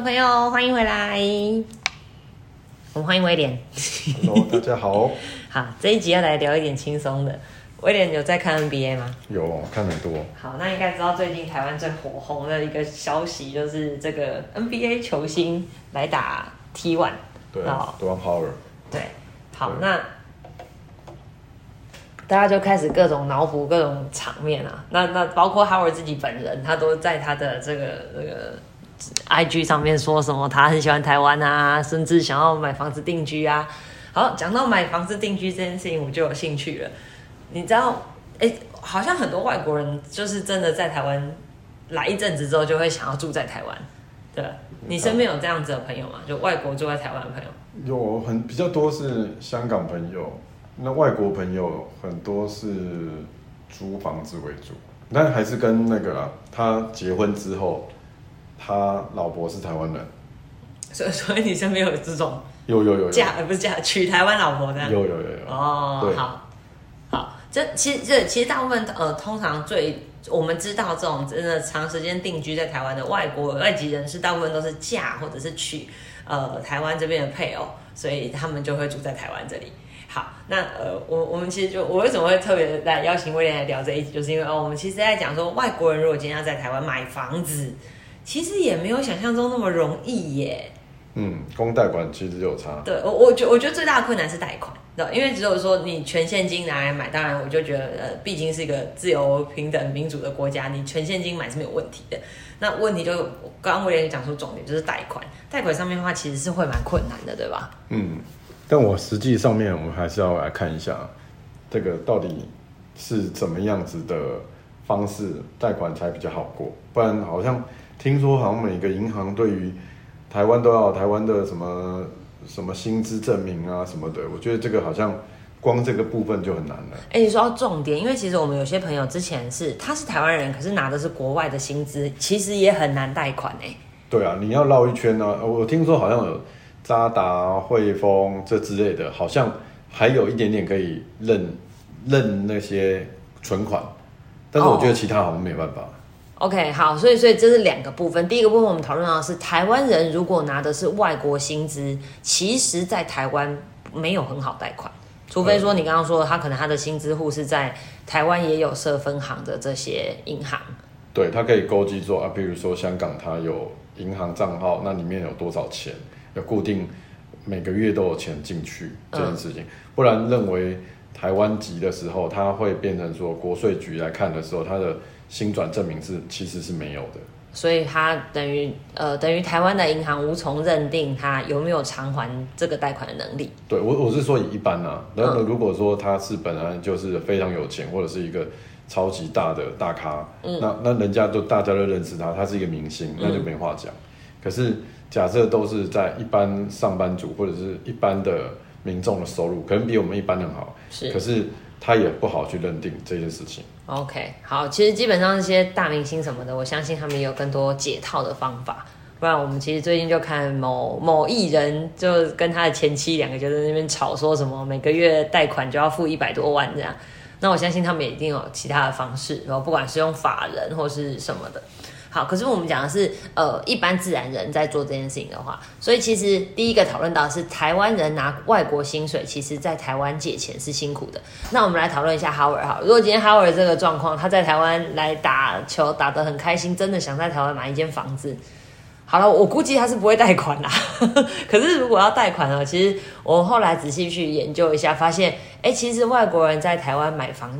众朋友，欢迎回来。我们欢迎威廉。Hello，大家好。好，这一集要来聊一点轻松的。威廉有在看 NBA 吗？有看很多，好，那应该知道最近台湾最火红的一个消息，就是这个 NBA 球星来打 T One。对哦，Dwan Power，对，好，那大家就开始各种脑补各种场面啊。那那包括 Howard 自己本人，他都在他的这个这个 IG 上面说什么他很喜欢台湾啊，甚至想要买房子定居啊。好，讲到买房子定居这件事情，我就有兴趣了。你知道，哎、好像很多外国人就是真的在台湾来一阵子之后，就会想要住在台湾，对？你身边有这样子的朋友吗？就外国住在台湾的朋友？有很比较多是香港朋友，那外国朋友很多是租房子为主，但还是跟那个啦，他结婚之后，他老婆是台湾人，所以 所以你身边有这种有有有有。嫁呃不是嫁娶台湾老婆的有有有有，哦，对。好，好，这其实这其实大部分呃通常最我们知道这种真的长时间定居在台湾的外国外籍人士，大部分都是嫁或者是娶呃台湾这边的配偶，所以他们就会住在台湾这里。好，那呃，我我们其实就我为什么会特别来邀请威廉来聊这一集，就是因为哦，我们其实在讲说外国人如果今天要在台湾买房子，其实也没有想象中那么容易耶。嗯，公贷款其实有差，对我，我觉我觉得最大的困难是贷款，对，因为只有说你全现金拿来买，当然我就觉得呃，毕竟是一个自由、平等、民主的国家，你全现金买是没有问题的。那问题就刚刚我也讲出重点，就是贷款，贷款上面的话其实是会蛮困难的，对吧？嗯，但我实际上面我们还是要来看一下，这个到底是怎么样子的方式贷款才比较好过，不然好像听说好像每个银行对于台湾都要台湾的什么什么薪资证明啊什么的，我觉得这个好像光这个部分就很难了。哎、你说到重点，因为其实我们有些朋友之前是他是台湾人，可是拿的是国外的薪资，其实也很难贷款哎、对啊，你要绕一圈呢、我听说好像有渣打、汇丰这之类的，好像还有一点点可以认认那些存款，但是我觉得其他好像没有办法。OK，好，所以所以这是两个部分。第一个部分我们讨论到的是台湾人如果拿的是外国薪资，其实在台湾没有很好贷款，除非说你刚刚说他可能他的薪资户是在台湾也有设分行的这些银行。对，他可以勾稽做啊，比如说香港它有银行账号，那里面有多少钱，有固定每个月都有钱进去这件事情，不然认为台湾籍的时候，他会变成说国税局来看的时候，他的薪转证明是其实是没有的。所以他等于呃等于台湾的银行无从认定他有没有偿还这个贷款的能力。对我我是说以一般啊，然后嗯如果说他是本来就是非常有钱，或者是一个超级大的大咖，嗯那那人家都大家都认识他，他是一个明星，那就没话讲。可是假设都是在一般上班族或者是一般的民众的收入，可能比我们一般人好，是可是他也不好去认定这件事情。OK，好，其实基本上这些大明星什么的，我相信他们也有更多解套的方法。不然我们其实最近就看某某艺人，就跟他的前妻两个就在那边吵，说什么每个月贷款就要付一百多万这样。那我相信他们也一定有其他的方式，然后不管是用法人或是什么的。好，可是我们讲的是呃一般自然人在做这件事情的话，所以其实第一个讨论到是台湾人拿外国薪水，其实在台湾借钱是辛苦的。那我们来讨论一下 Howard 好了，如果今天 Howard 这个状况，他在台湾来打球打得很开心，真的想在台湾买一间房子。好了，我估计他是不会贷款啦。可是如果要贷款呢，其实我后来仔细去研究一下，发现，哎、其实外国人在台湾买房，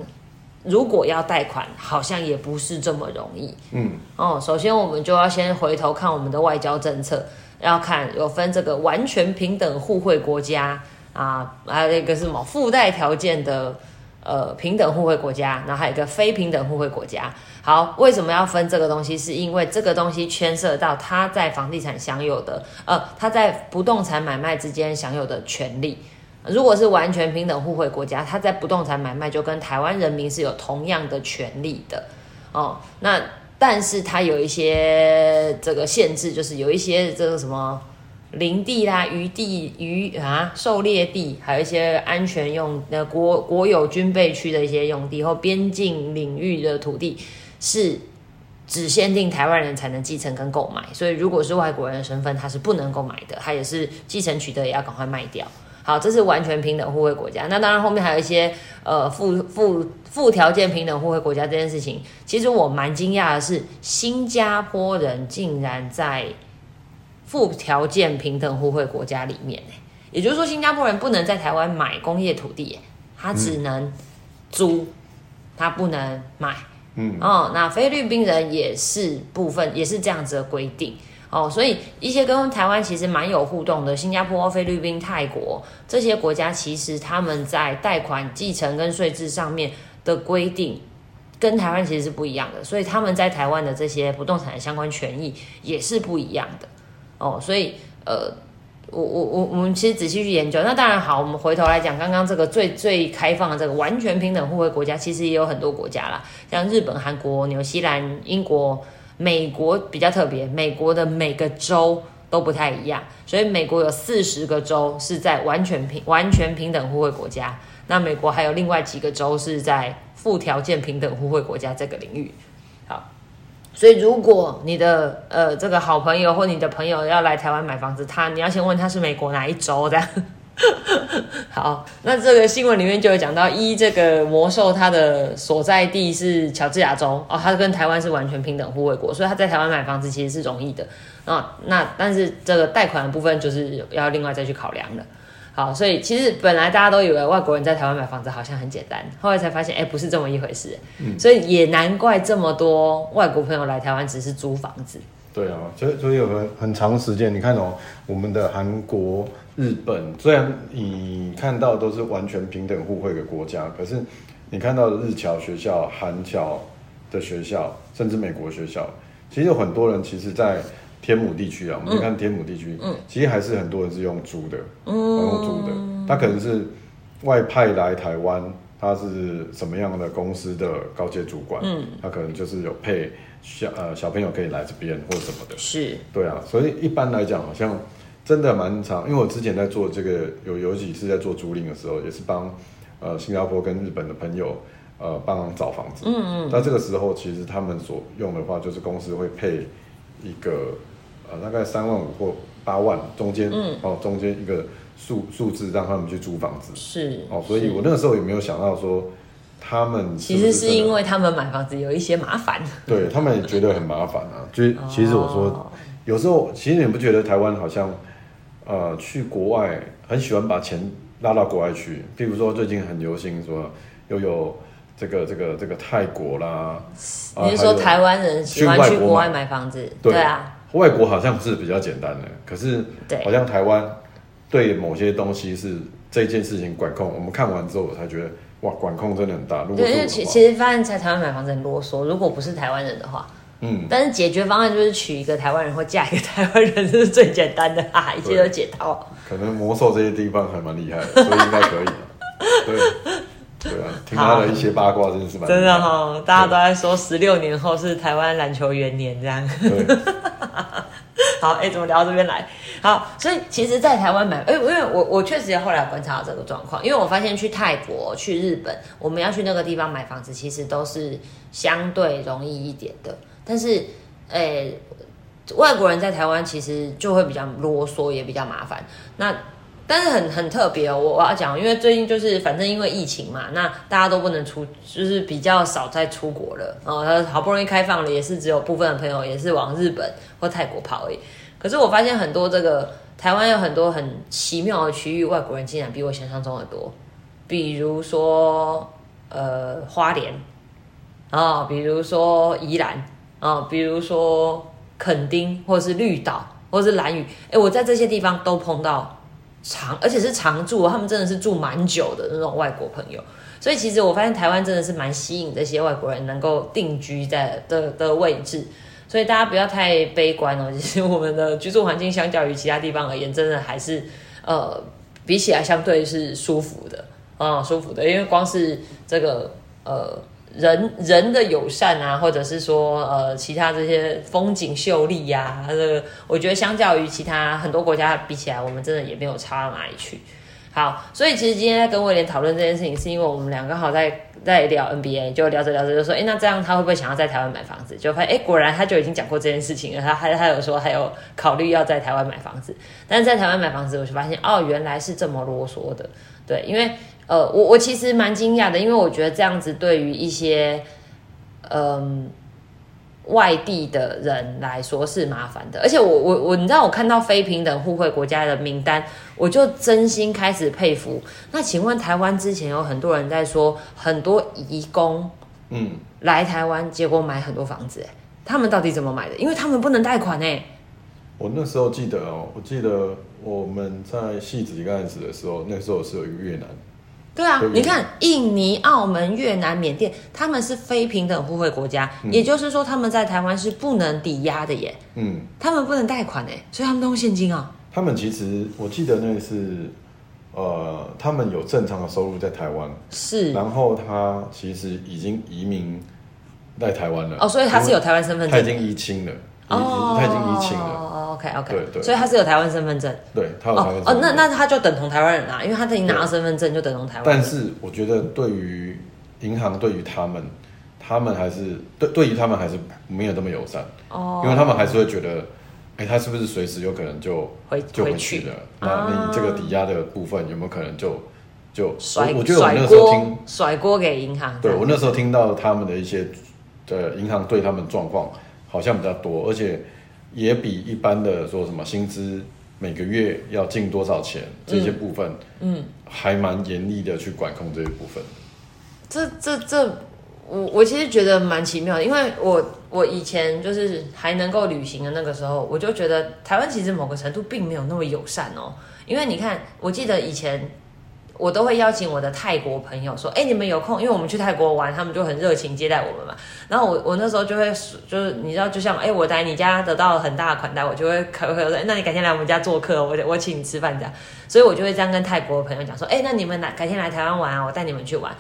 如果要贷款，好像也不是这么容易。嗯，哦，首先我们就要先回头看我们的外交政策，要看有分这个完全平等互惠国家啊，还有一个是什么附带条件的呃平等互惠国家，然后还有一个非平等互惠国家。好，为什么要分这个东西？是因为这个东西牵涉到他在房地产享有的，呃，他在不动产买卖之间享有的权利。如果是完全平等互惠国家，他在不动产买卖就跟台湾人民是有同样的权利的哦。那但是它有一些这个限制，就是有一些这个什么林地啦、渔地、渔啊、狩猎地，还有一些安全用呃国国有军备区的一些用地或边境领域的土地是只限定台湾人才能继承跟购买，所以如果是外国人的身份，他是不能购买的，他也是继承取得也要赶快卖掉。好，这是完全平等互惠国家。那当然后面还有一些呃附附附条件平等互惠国家这件事情，其实我蛮惊讶的是，新加坡人竟然在附条件平等互惠国家里面也就是说，新加坡人不能在台湾买工业土地，他只能租，他不能买。嗯哦，那菲律宾人也是部分，也是这样子的规定哦，所以一些跟台湾其实蛮有互动的，新加坡、菲律宾、泰国这些国家，其实他们在贷款、继承跟税制上面的规定，跟台湾其实是不一样的，所以他们在台湾的这些不动产的相关权益也是不一样的哦，所以呃。我我我我们其实仔细去研究，那当然好。我们回头来讲，刚刚这个最最开放的这个完全平等互惠国家，其实也有很多国家啦，像日本、韩国、纽西兰、英国、美国比较特别，美国的每个州都不太一样，所以美国有四十个州是在完全平完全平等互惠国家，那美国还有另外几个州是在附条件平等互惠国家这个领域。好所以，如果你的呃这个好朋友或你的朋友要来台湾买房子，他你要先问他是美国哪一州的。好，那这个新闻里面就有讲到，一这个魔兽它的所在地是乔治亚州哦，它跟台湾是完全平等互惠国，所以他在台湾买房子其实是容易的啊。那但是这个贷款的部分就是要另外再去考量的。好，所以其实本来大家都以为外国人在台湾买房子好像很简单，后来才发现，哎，不是这么一回事。嗯，所以也难怪这么多外国朋友来台湾只是租房子。对啊，所以所以有很很长时间，你看哦，我们的韩国、日本，虽然你看到都是完全平等互惠的国家，可是你看到的日侨学校、韩侨的学校，甚至美国学校，其实有很多人其实，在。天母地区啊，我们看天母地区，其实还是很多人是用租的，嗯用租的。他可能是外派来台湾，他是什么样的公司的高阶主管，他可能就是有配小呃小朋友可以来这边或者什么的。是，对啊。所以一般来讲，好像真的蛮长。因为我之前在做这个有有几次在做租赁的时候，也是帮呃新加坡跟日本的朋友呃帮忙找房子。嗯嗯。那这个时候其实他们所用的话，就是公司会配一个。呃，大概三万五或八万中间，哦，中间一个数数字让他们去租房子，是哦，所以我那个时候也没有想到说他们其实是因为他们买房子有一些麻烦，对他们也觉得很麻烦啊。就其实我说，有时候其实你不觉得台湾好像呃去国外很喜欢把钱拉到国外去，譬如说最近很流行说又有这个这个这个泰国啦，你是说台湾人喜欢去国外买房子？对啊。外国好像是比较简单的，可是好像台湾对某些东西是这件事情管控。我们看完之后，我才觉得哇，管控真的很大。对，因为其其实发现在台湾买房子很啰嗦。如果不是台湾人的话，嗯，但是解决方案就是娶一个台湾人或嫁一个台湾人，这是最简单的啊，一切都解套。可能魔兽这些地方还蛮厉害的，所以应该可以。对。对啊，听他的一些八卦真的是蛮真的哈，大家都在说十六年后是台湾篮球元年这样。好，哎，怎么聊到这边来？好，所以其实，在台湾买，哎，因为我我确实也后来观察到这个状况，因为我发现去泰国、去日本，我们要去那个地方买房子，其实都是相对容易一点的。但是，哎，外国人在台湾其实就会比较啰嗦，也比较麻烦。那但是很很特别哦，我我要讲，因为最近就是反正因为疫情嘛，那大家都不能出，就是比较少再出国了哦。好不容易开放了，也是只有部分的朋友也是往日本或泰国跑而已。可是我发现很多这个台湾有很多很奇妙的区域，外国人竟然比我想象中的多。比如说呃花莲啊，比如说宜兰啊，比如说垦丁或者是绿岛或者是蓝屿，哎，我在这些地方都碰到。长，而且是常住，他们真的是住蛮久的那种外国朋友，所以其实我发现台湾真的是蛮吸引这些外国人能够定居在的的位置，所以大家不要太悲观哦。其实我们的居住环境相较于其他地方而言，真的还是呃比起来相对是舒服的啊，舒服的，因为光是这个呃。人人的友善啊，或者是说呃其他这些风景秀丽呀，这个我觉得相较于其他很多国家比起来，我们真的也没有差到哪里去。好，所以其实今天在跟威廉讨论这件事情，是因为我们两个好在在聊 NBA，就聊着聊着就说，哎，那这样他会不会想要在台湾买房子？就发现，哎，果然他就已经讲过这件事情了。他还他有说还有考虑要在台湾买房子，但是在台湾买房子，我就发现哦，原来是这么啰嗦的。对，因为呃，我我其实蛮惊讶的，因为我觉得这样子对于一些嗯。外地的人来说是麻烦的，而且我我我，你知道我看到非平等互惠国家的名单，我就真心开始佩服。那请问台湾之前有很多人在说，很多移工，嗯，来台湾结果买很多房子，哎，他们到底怎么买的？因为他们不能贷款哎。我那时候记得哦，我记得我们在戏子刚开始的时候，那时候是有一个越南。对啊，你看印尼、澳门、越南、缅甸，他们是非平等互惠国家，也就是说他们在台湾是不能抵押的耶。嗯，他们不能贷款哎，所以他们都用现金啊。他们其实我记得那个是，呃，他们有正常的收入在台湾，是，然后他其实已经移民在台湾了。哦，所以他是有台湾身份证，他已经移亲了。哦，他已经移情了。哦，OK OK，对对，所以他是有台湾身份证。对，他有台湾身份证。哦，那那他就等同台湾人啊，因为他已经拿到身份证，就等同台湾。但是我觉得，对于银行，对于他们，他们还是对对于他们还是没有这么友善。哦。因为他们还是会觉得，哎，他是不是随时有可能就回就回去了？那你这个抵押的部分有没有可能就就甩？我觉得我那时候听甩锅给银行。对我那时候听到他们的一些的银行对他们状况好像比较多，而且。也比一般的说什么薪资每个月要进多少钱这些部分，嗯，还蛮严厉的去管控这一部分。这这这，我我其实觉得蛮奇妙的，因为我我以前就是还能够旅行的那个时候，我就觉得台湾其实某个程度并没有那么友善哦。因为你看，我记得以前。我都会邀请我的泰国朋友说：“哎，你们有空？因为我们去泰国玩，他们就很热情接待我们嘛。然后我我那时候就会就是你知道，就像哎，我在你家得到很大的款待，我就会可可说，那你改天来我们家做客，我我请你吃饭这样。所以我就会这样跟泰国朋友讲说：哎，那你们来改天来台湾玩啊，我带你们去玩。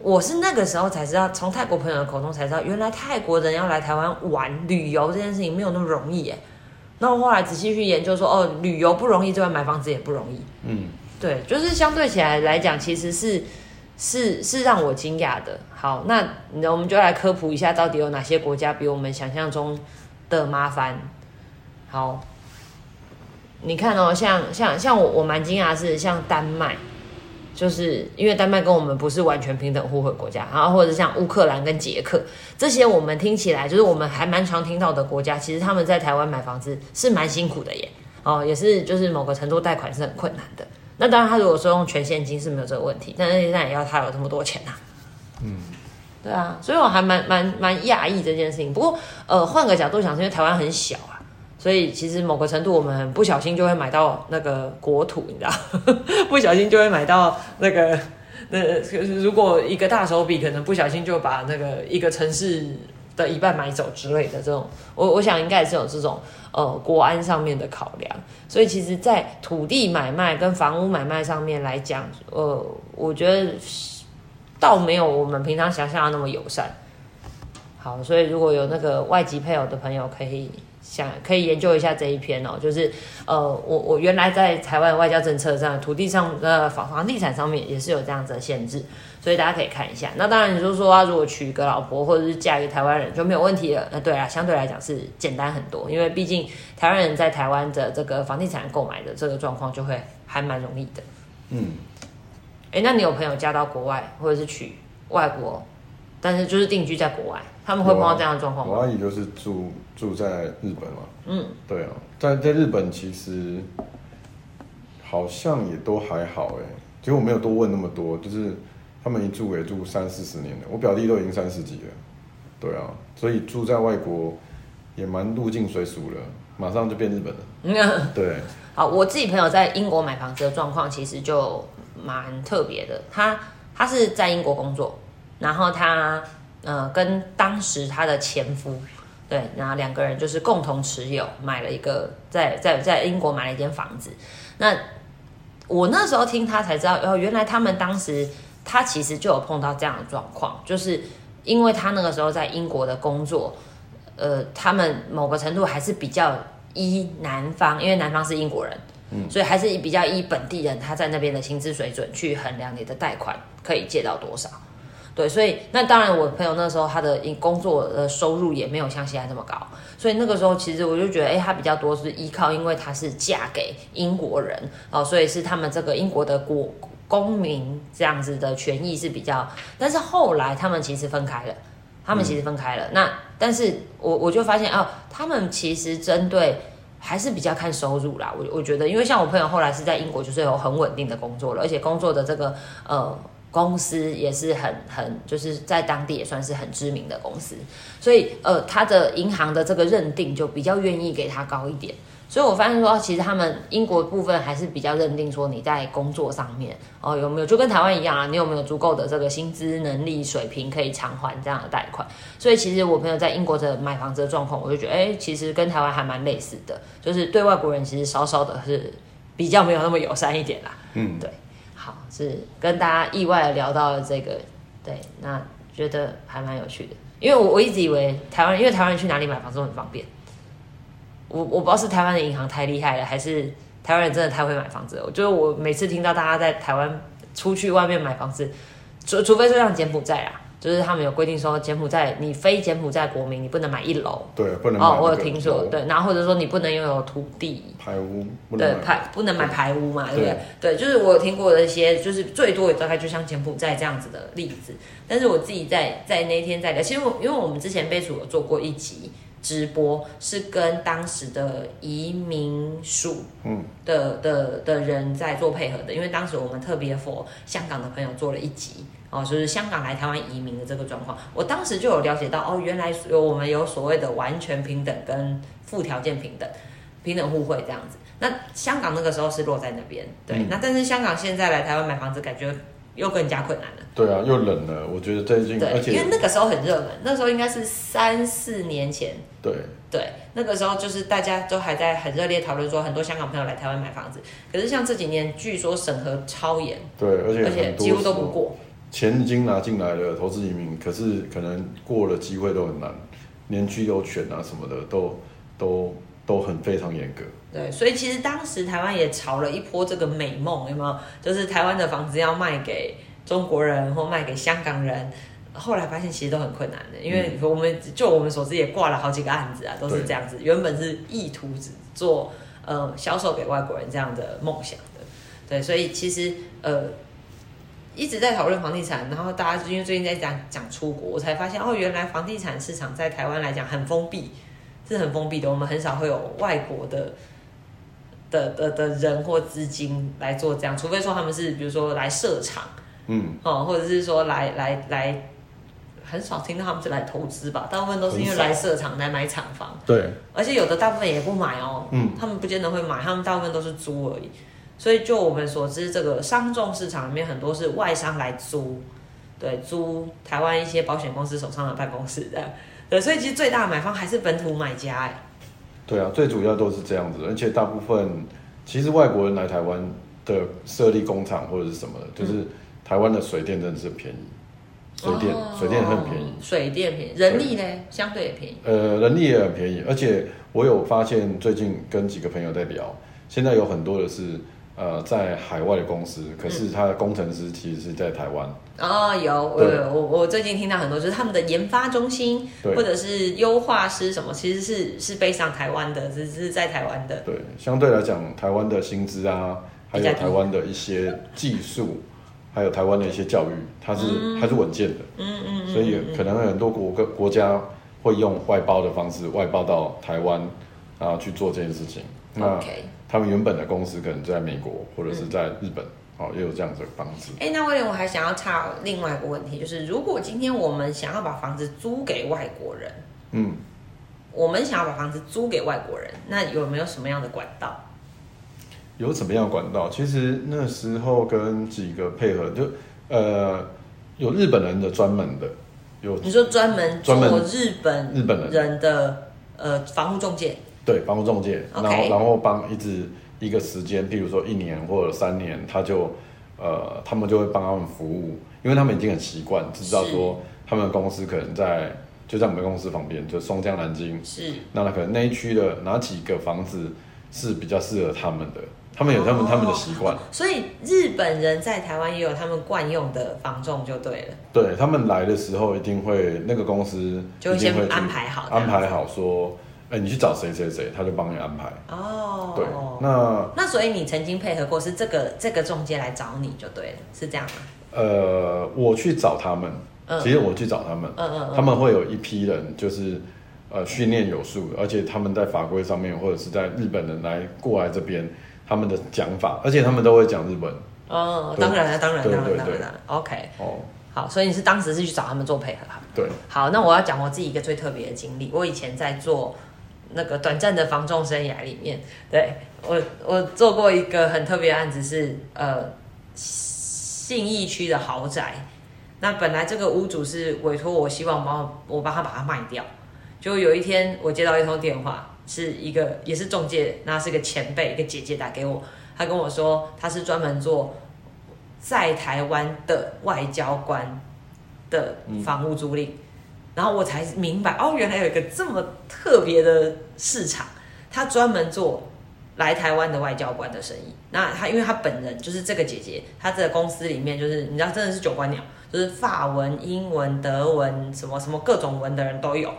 我是那个时候才知道，从泰国朋友的口中才知道，原来泰国人要来台湾玩旅游这件事情没有那么容易耶。那我后来仔细去研究说，哦，旅游不容易，之外买房子也不容易。嗯。对，就是相对起来来讲，其实是是是让我惊讶的。好，那那我们就来科普一下，到底有哪些国家比我们想象中的麻烦。好，你看哦，像像像我我蛮惊讶是像丹麦，就是因为丹麦跟我们不是完全平等互惠国家，然后或者像乌克兰跟捷克这些，我们听起来就是我们还蛮常听到的国家，其实他们在台湾买房子是蛮辛苦的耶。哦，也是就是某个程度贷款是很困难的。那当然，他如果说用全现金是没有这个问题，但是那也要他有这么多钱呐。嗯，对啊，所以我还蛮蛮蛮讶异这件事情。不过，呃，换个角度想，是因为台湾很小啊，所以其实某个程度我们不小心就会买到那个国土，你知道，不小心就会买到那个那如果一个大手笔，可能不小心就把那个一个城市。的一半买走之类的这种，我我想应该也是有这种呃国安上面的考量，所以其实，在土地买卖跟房屋买卖上面来讲，呃，我觉得倒没有我们平常想象的那么友善。好，所以如果有那个外籍配偶的朋友，可以想可以研究一下这一篇哦，就是呃，我我原来在台湾外交政策上，土地上呃房房地产上面也是有这样子的限制。所以大家可以看一下。那当然，你就说啊，如果娶一个老婆或者是嫁一个台湾人就没有问题了。那对啊，相对来讲是简单很多，因为毕竟台湾人在台湾的这个房地产购买的这个状况就会还蛮容易的。嗯。哎，那你有朋友嫁到国外或者是娶外国，但是就是定居在国外，他们会碰到这样的状况吗？我阿姨就是住住在日本嘛。嗯。对啊，在在日本其实好像也都还好哎，其实我没有多问那么多，就是。他们一住也住三四十年了，我表弟都已经三十几了，对啊，所以住在外国也蛮入境随俗了，马上就变日本了。对，好，我自己朋友在英国买房子的状况其实就蛮特别的，他他是在英国工作，然后他呃跟当时他的前夫，对，然后两个人就是共同持有买了一个在在在英国买了一间房子，那我那时候听他才知道，哦，原来他们当时。他其实就有碰到这样的状况，就是因为他那个时候在英国的工作，呃，他们某个程度还是比较依男方，因为男方是英国人，嗯所以还是以比较依本地人他在那边的薪资水准去衡量你的贷款可以借到多少。对，所以那当然，我朋友那时候他的工作的收入也没有像现在这么高，所以那个时候其实我就觉得，哎，他比较多是依靠，因为他是嫁给英国人哦，所以是他们这个英国的国公民这样子的权益是比较，但是后来他们其实分开了，他们其实分开了。那但是我我就发现哦，他们其实针对还是比较看收入啦。我我觉得，因为像我朋友后来是在英国，就是有很稳定的工作了，而且工作的这个呃。公司也是很很就是在当地也算是很知名的公司，所以呃，他的银行的这个认定就比较愿意给他高一点。所以我发现说，其实他们英国部分还是比较认定说你在工作上面哦有没有就跟台湾一样啊，你有没有足够的这个薪资能力水平可以偿还这样的贷款。所以其实我朋友在英国的买房子的状况，我就觉得哎，其实跟台湾还蛮类似的，就是对外国人其实稍稍的是比较没有那么友善一点啦。嗯，对。好，是跟大家意外的聊到了这个，对，那觉得还蛮有趣的，因为我我一直以为台湾，因为台湾人去哪里买房子都很方便，我我不知道是台湾的银行太厉害了，还是台湾人真的太会买房子。我觉得我每次听到大家在台湾出去外面买房子，除除非是像柬埔寨啊。就是他们有规定说，柬埔寨你非柬埔寨国民，你不能买一楼。对，不能。哦，我有听说，对，然后或者说你不能拥有土地。排屋。对，排不能买排屋嘛，对不对？对，就是我有听过的一些，就是最多也大概就像柬埔寨这样子的例子。但是我自己在在那天在聊，其实我因为我们之前被主有做过一集直播，是跟当时的移民署嗯的的的人在做配合的，因为当时我们特别 for 香港的朋友做了一集。哦，就是香港来台湾移民的这个状况，我当时就有了解到，哦，原来有我们有所谓的完全平等跟附条件平等，平等互惠这样子。那香港那个时候是落在那边，对。那但是香港现在来台湾买房子，感觉又更加困难了。对啊，又冷了。我觉得最近，而且因为那个时候很热门，那时候应该是三四年前。对对，那个时候就是大家都还在很热烈讨论说，很多香港朋友来台湾买房子。可是像这几年，据说审核超严，对，而且而且几乎都不过。钱已经拿进来了，投资移民，可是可能过了机会都很难，连居留权啊什么的都都都很非常严格。对，所以其实当时台湾也炒了一波这个美梦，有没有？就是台湾的房子要卖给中国人或卖给香港人，后来发现其实都很困难的，因为我们就我们所知也挂了好几个案子啊，都是这样子。原本是意图只做呃销售给外国人这样的梦想的，对，所以其实呃。一直在讨论房地产，然后大家因为最近在讲讲出国，我才发现哦，原来房地产市场在台湾来讲很封闭，是很封闭的。我们很少会有外国的的的的人或资金来做这样，除非说他们是比如说来设厂，嗯，哦，或者是说来来来，很少听到他们是来投资吧，大部分都是因为来设厂来买厂房。对，而且有的大部分也不买哦，嗯，他们不见得会买，他们大部分都是租而已。所以，就我们所知，这个商众市场里面很多是外商来租，对，租台湾一些保险公司手上的办公室的，对，所以其实最大的买方还是本土买家，哎，对啊，最主要都是这样子，而且大部分其实外国人来台湾的设立工厂或者是什么的，就是台湾的水电真的是便宜，水电水电很便宜，水电便宜，人力呢？相对也便宜，呃，人力也很便宜，而且我有发现最近跟几个朋友在聊，现在有很多的是。呃，在海外的公司，可是他的工程师其实是在台湾。哦，有，我我我最近听到很多，就是他们的研发中心或者是优化师什么，其实是是背上台湾的，只是在台湾的。对，相对来讲，台湾的薪资啊，还有台湾的一些技术，还有台湾的一些教育，它是它是稳健的。嗯嗯。所以可能很多国个国家会用外包的方式外包到台湾啊去做这件事情。OK。他们原本的公司可能在美国或者是在日本，哦，也有这样子的房子。哎，那威廉，我还想要插另外一个问题，就是如果今天我们想要把房子租给外国人，嗯，我们想要把房子租给外国人，那有没有什么样的管道？有什么样的管道？其实那时候跟几个配合，就呃，有日本人的专门的，有你说专门做日本日本人的呃房屋中介。对，房屋中介，然后然后帮一直一个时间，譬如说一年或者三年，他就呃，他们就会帮他们服务，因为他们已经很习惯，知道说他们的公司可能在就在我们公司旁边，就松江南京，是，那他可能那一区的哪几个房子是比较适合他们的，他们有他们、哦他们的习惯。所以日本人在台湾也有他们惯用的房仲就对了，对他们来的时候，一定会那个公司就先安排好安排好说，哎、你去找谁谁谁，他就帮你安排。哦，对，那那所以你曾经配合过是这个这个中介来找你就对了，是这样吗？呃，我去找他们，嗯其实我去找他们，嗯嗯他们会有一批人，就是呃训练有素，而且他们在法规上面或者是在日本人来过来这边，他们的讲法，而且他们都会讲日本。哦，对当然了，当然，当然，对对对当然了，OK，哦，好，所以你是当时是去找他们做配合哈。对，好，那我要讲我自己一个最特别的经历。我以前在做那个短暂的房仲生涯里面，对我我做过一个很特别的案子是，呃信义区的豪宅。那本来这个屋主是委托我，希望帮我我帮他把它卖掉。就有一天我接到一通电话，是一个也是中介，那是个前辈，一个姐姐打给我，她跟我说她是专门做在台湾的外交官的房屋租赁。然后我才明白，哦，原来有一个这么特别的市场，他专门做来台湾的外交官的生意。那他因为他本人就是这个姐姐，她的公司里面就是你知道真的是九官鸟，就是法文、英文、德文什么什么各种文的人都有。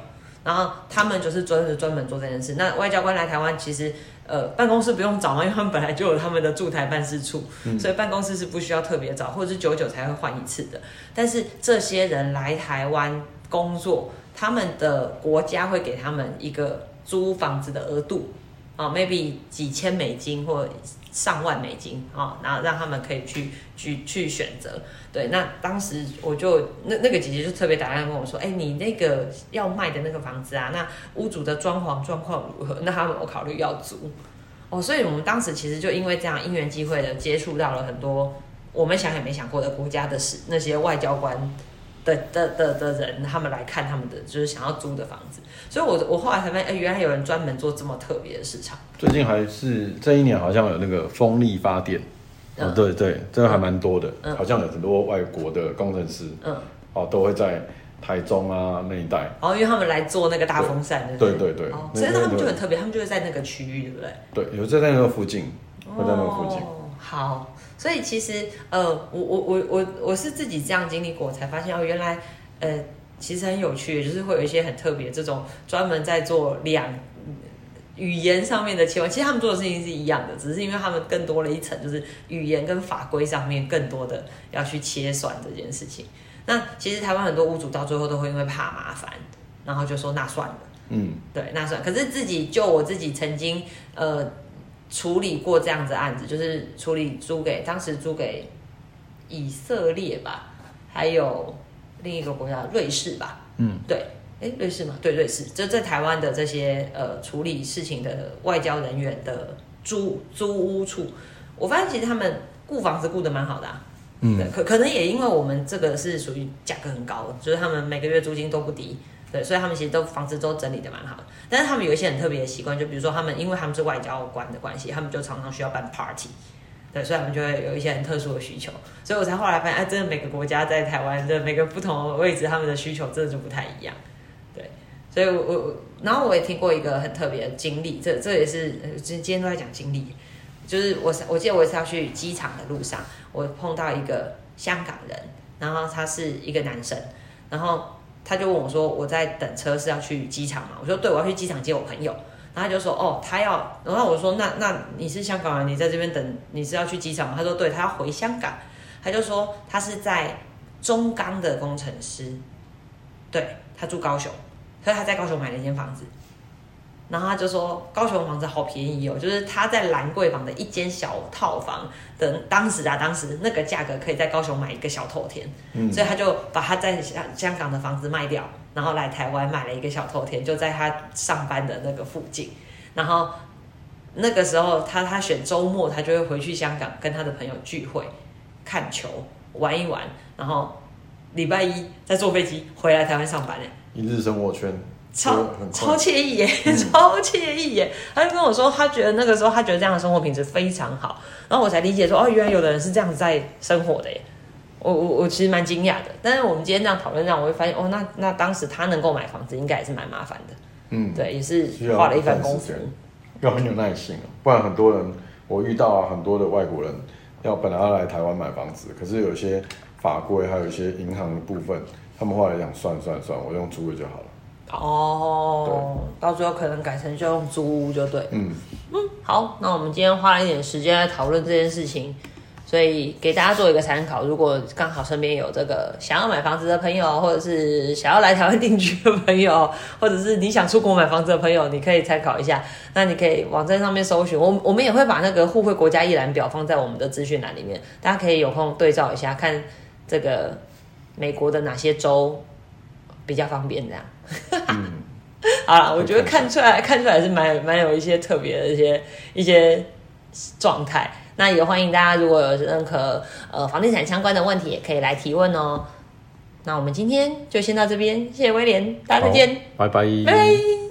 然后他们就是专门专门做这件事。那外交官来台湾，其实呃办公室不用找嘛，因为他们本来就有他们的驻台办事处，所以办公室是不需要特别找，或者是久久才会换一次的。但是这些人来台湾工作，他们的国家会给他们一个租房子的额度啊，maybe 几千美金或上万美金啊，然后让他们可以去去去选择。对，那当时我就那那个姐姐就特别打电话跟我说，哎、你那个要卖的那个房子啊，那屋主的装潢状况如何？那他们有考虑要租哦，所以我们当时其实就因为这样因缘机会的接触到了很多我们想也没想过的国家的事，那些外交官的的的的人，他们来看他们的就是想要租的房子，所以我我后来才发现，哎、原来有人专门做这么特别的市场。最近还是这一年好像有那个风力发电，哦嗯，对对，这个还蛮多的，嗯好像有很多外国的工程师嗯，哦都会在台中啊那一带。然后因为他们来做那个大风扇，对不对对所以他们就很特别，他们就是在那个区域，对不对？对，有在那个附近，会在那个附近。哦，好，所以其实呃，我我我我我是自己这样经历过，才发现哦，原来呃，其实很有趣，就是会有一些很特别这种专门在做两。语言上面的切换，其实他们做的事情是一样的，只是因为他们更多了一层，就是语言跟法规上面更多的要去切算这件事情。那其实台湾很多屋主到最后都会因为怕麻烦，然后就说那算了。嗯，对，那算。可是自己就我自己曾经呃处理过这样子案子，就是处理租给当时租给以色列吧，还有另一个国家瑞士吧。嗯，对，哎，瑞士嘛，对，瑞士，就在台湾的这些呃处理事情的外交人员的租租屋处，我发现其实他们顾房子顾得蛮好的啊。嗯，可可能也因为我们这个是属于价格很高的，就是他们每个月租金都不低，对，所以他们其实都房子都整理的蛮好。但是他们有一些很特别的习惯，就比如说他们因为他们是外交官的关系，他们就常常需要办 party，对，所以他们就会有一些很特殊的需求。所以我才后来发现，哎，真的每个国家在台湾的每个不同的位置，他们的需求真的就不太一样。对，所以我我，然后我也听过一个很特别的经历，这这也是今今天都在讲经历，就是我是我记得我是要去机场的路上，我碰到一个香港人，然后他是一个男生，然后他就问我说我在等车是要去机场吗？我说对，我要去机场接我朋友。然后他就说哦，他要，然后我说那那你是香港人，你在这边等，你是要去机场吗？他说对，他要回香港。他就说他是在中钢的工程师，对他住高雄，所以他在高雄买了一间房子。然后他就说高雄房子好便宜哦，就是他在兰桂坊的一间小套房的当时啊，当时那个价格可以在高雄买一个小透天，嗯所以他就把他在香香港的房子卖掉，然后来台湾买了一个小透天，就在他上班的那个附近。然后那个时候他他选周末，他就会回去香港跟他的朋友聚会、看球、玩一玩，然后礼拜一再坐飞机回来台湾上班嘞。一日生活圈，超超。惬意耶，超惬意耶！他就跟我说，他觉得那个时候他觉得这样的生活品质非常好，然后我才理解说，哦，原来有的人是这样子在生活的耶。我我我其实蛮惊讶的，但是我们今天这样讨论，让我会发现，哦，那那当时他能够买房子，应该也是蛮麻烦的，嗯，对，也是花了一番功夫间。要很有耐心哦，不然很多人，我遇到啊很多的外国人要本来要来台湾买房子，可是有些法规还有一些银行的部分，他们后来讲算算算，我用租的就好了。哦，到最后可能改成就用租屋就对。嗯嗯，好，那我们今天花了一点时间来讨论这件事情，所以给大家做一个参考。如果刚好身边有这个想要买房子的朋友，或者是想要来台湾定居的朋友，或者是你想出国买房子的朋友，你可以参考一下。那你可以网站上面搜寻，我我们也会把那个互惠国家一览表放在我们的资讯栏里面，大家可以有空对照一下，看这个美国的哪些州比较方便这样。好了，我觉得看出来看出来是蛮蛮有一些特别的一些一些状态。那也欢迎大家，如果有任何呃房地产相关的问题，也可以来提问哦。那我们今天就先到这边，谢谢威廉，大家再见，拜拜。拜拜。